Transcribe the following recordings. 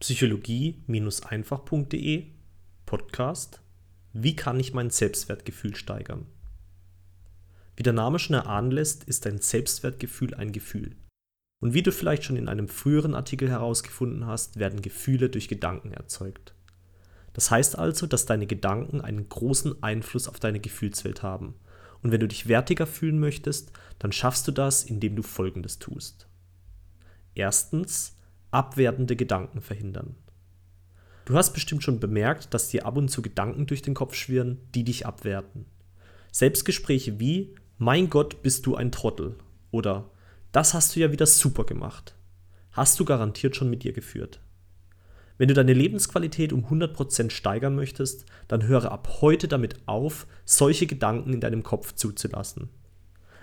psychologie-einfach.de Podcast Wie kann ich mein Selbstwertgefühl steigern? Wie der Name schon erahnen lässt, ist dein Selbstwertgefühl ein Gefühl. Und wie du vielleicht schon in einem früheren Artikel herausgefunden hast, werden Gefühle durch Gedanken erzeugt. Das heißt also, dass deine Gedanken einen großen Einfluss auf deine Gefühlswelt haben. Und wenn du dich wertiger fühlen möchtest, dann schaffst du das, indem du Folgendes tust. Erstens, abwertende Gedanken verhindern. Du hast bestimmt schon bemerkt, dass dir ab und zu Gedanken durch den Kopf schwirren, die dich abwerten. Selbstgespräche wie Mein Gott, bist du ein Trottel oder Das hast du ja wieder super gemacht. Hast du garantiert schon mit dir geführt. Wenn du deine Lebensqualität um 100% steigern möchtest, dann höre ab heute damit auf, solche Gedanken in deinem Kopf zuzulassen.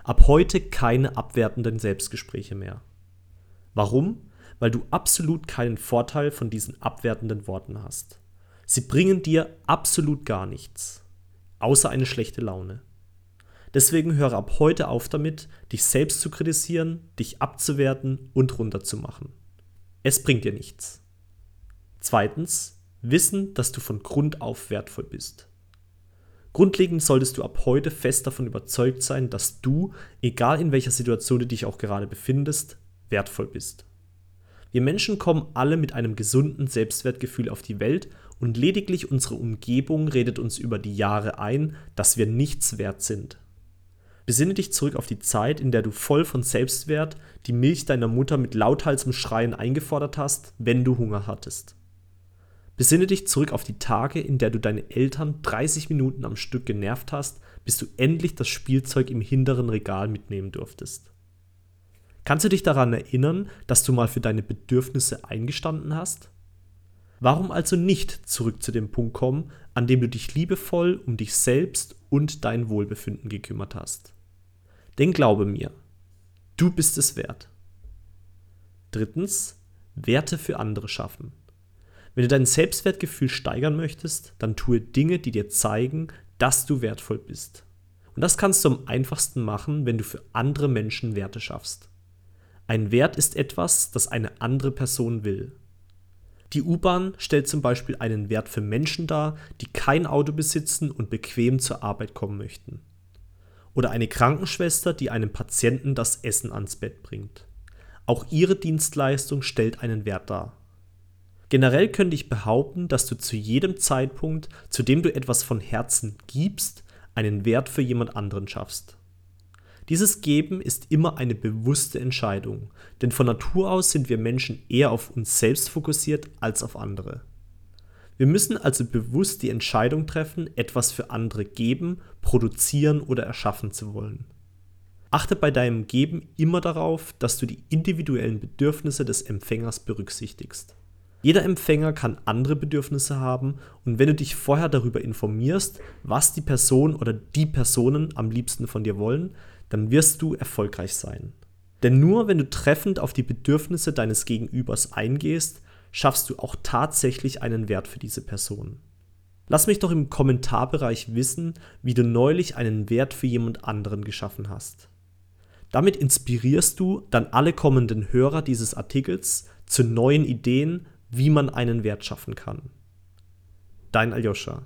Ab heute keine abwertenden Selbstgespräche mehr. Warum? Weil du absolut keinen Vorteil von diesen abwertenden Worten hast. Sie bringen dir absolut gar nichts, außer eine schlechte Laune. Deswegen höre ab heute auf damit, dich selbst zu kritisieren, dich abzuwerten und runterzumachen. Es bringt dir nichts. Zweitens, wissen, dass du von Grund auf wertvoll bist. Grundlegend solltest du ab heute fest davon überzeugt sein, dass du, egal in welcher Situation du dich auch gerade befindest, wertvoll bist. Wir Menschen kommen alle mit einem gesunden Selbstwertgefühl auf die Welt und lediglich unsere Umgebung redet uns über die Jahre ein, dass wir nichts wert sind. Besinne dich zurück auf die Zeit, in der du voll von Selbstwert die Milch deiner Mutter mit lauthalsem Schreien eingefordert hast, wenn du Hunger hattest. Besinne dich zurück auf die Tage, in der du deine Eltern 30 Minuten am Stück genervt hast, bis du endlich das Spielzeug im hinteren Regal mitnehmen durftest. Kannst du dich daran erinnern, dass du mal für deine Bedürfnisse eingestanden hast? Warum also nicht zurück zu dem Punkt kommen, an dem du dich liebevoll um dich selbst und dein Wohlbefinden gekümmert hast? Denn glaube mir, du bist es wert. Drittens, Werte für andere schaffen. Wenn du dein Selbstwertgefühl steigern möchtest, dann tue Dinge, die dir zeigen, dass du wertvoll bist. Und das kannst du am einfachsten machen, wenn du für andere Menschen Werte schaffst. Ein Wert ist etwas, das eine andere Person will. Die U-Bahn stellt zum Beispiel einen Wert für Menschen dar, die kein Auto besitzen und bequem zur Arbeit kommen möchten. Oder eine Krankenschwester, die einem Patienten das Essen ans Bett bringt. Auch ihre Dienstleistung stellt einen Wert dar. Generell könnte ich behaupten, dass du zu jedem Zeitpunkt, zu dem du etwas von Herzen gibst, einen Wert für jemand anderen schaffst. Dieses Geben ist immer eine bewusste Entscheidung, denn von Natur aus sind wir Menschen eher auf uns selbst fokussiert als auf andere. Wir müssen also bewusst die Entscheidung treffen, etwas für andere geben, produzieren oder erschaffen zu wollen. Achte bei deinem Geben immer darauf, dass du die individuellen Bedürfnisse des Empfängers berücksichtigst. Jeder Empfänger kann andere Bedürfnisse haben und wenn du dich vorher darüber informierst, was die Person oder die Personen am liebsten von dir wollen, dann wirst du erfolgreich sein. Denn nur wenn du treffend auf die Bedürfnisse deines Gegenübers eingehst, schaffst du auch tatsächlich einen Wert für diese Person. Lass mich doch im Kommentarbereich wissen, wie du neulich einen Wert für jemand anderen geschaffen hast. Damit inspirierst du dann alle kommenden Hörer dieses Artikels zu neuen Ideen, wie man einen Wert schaffen kann. Dein Aljoscha.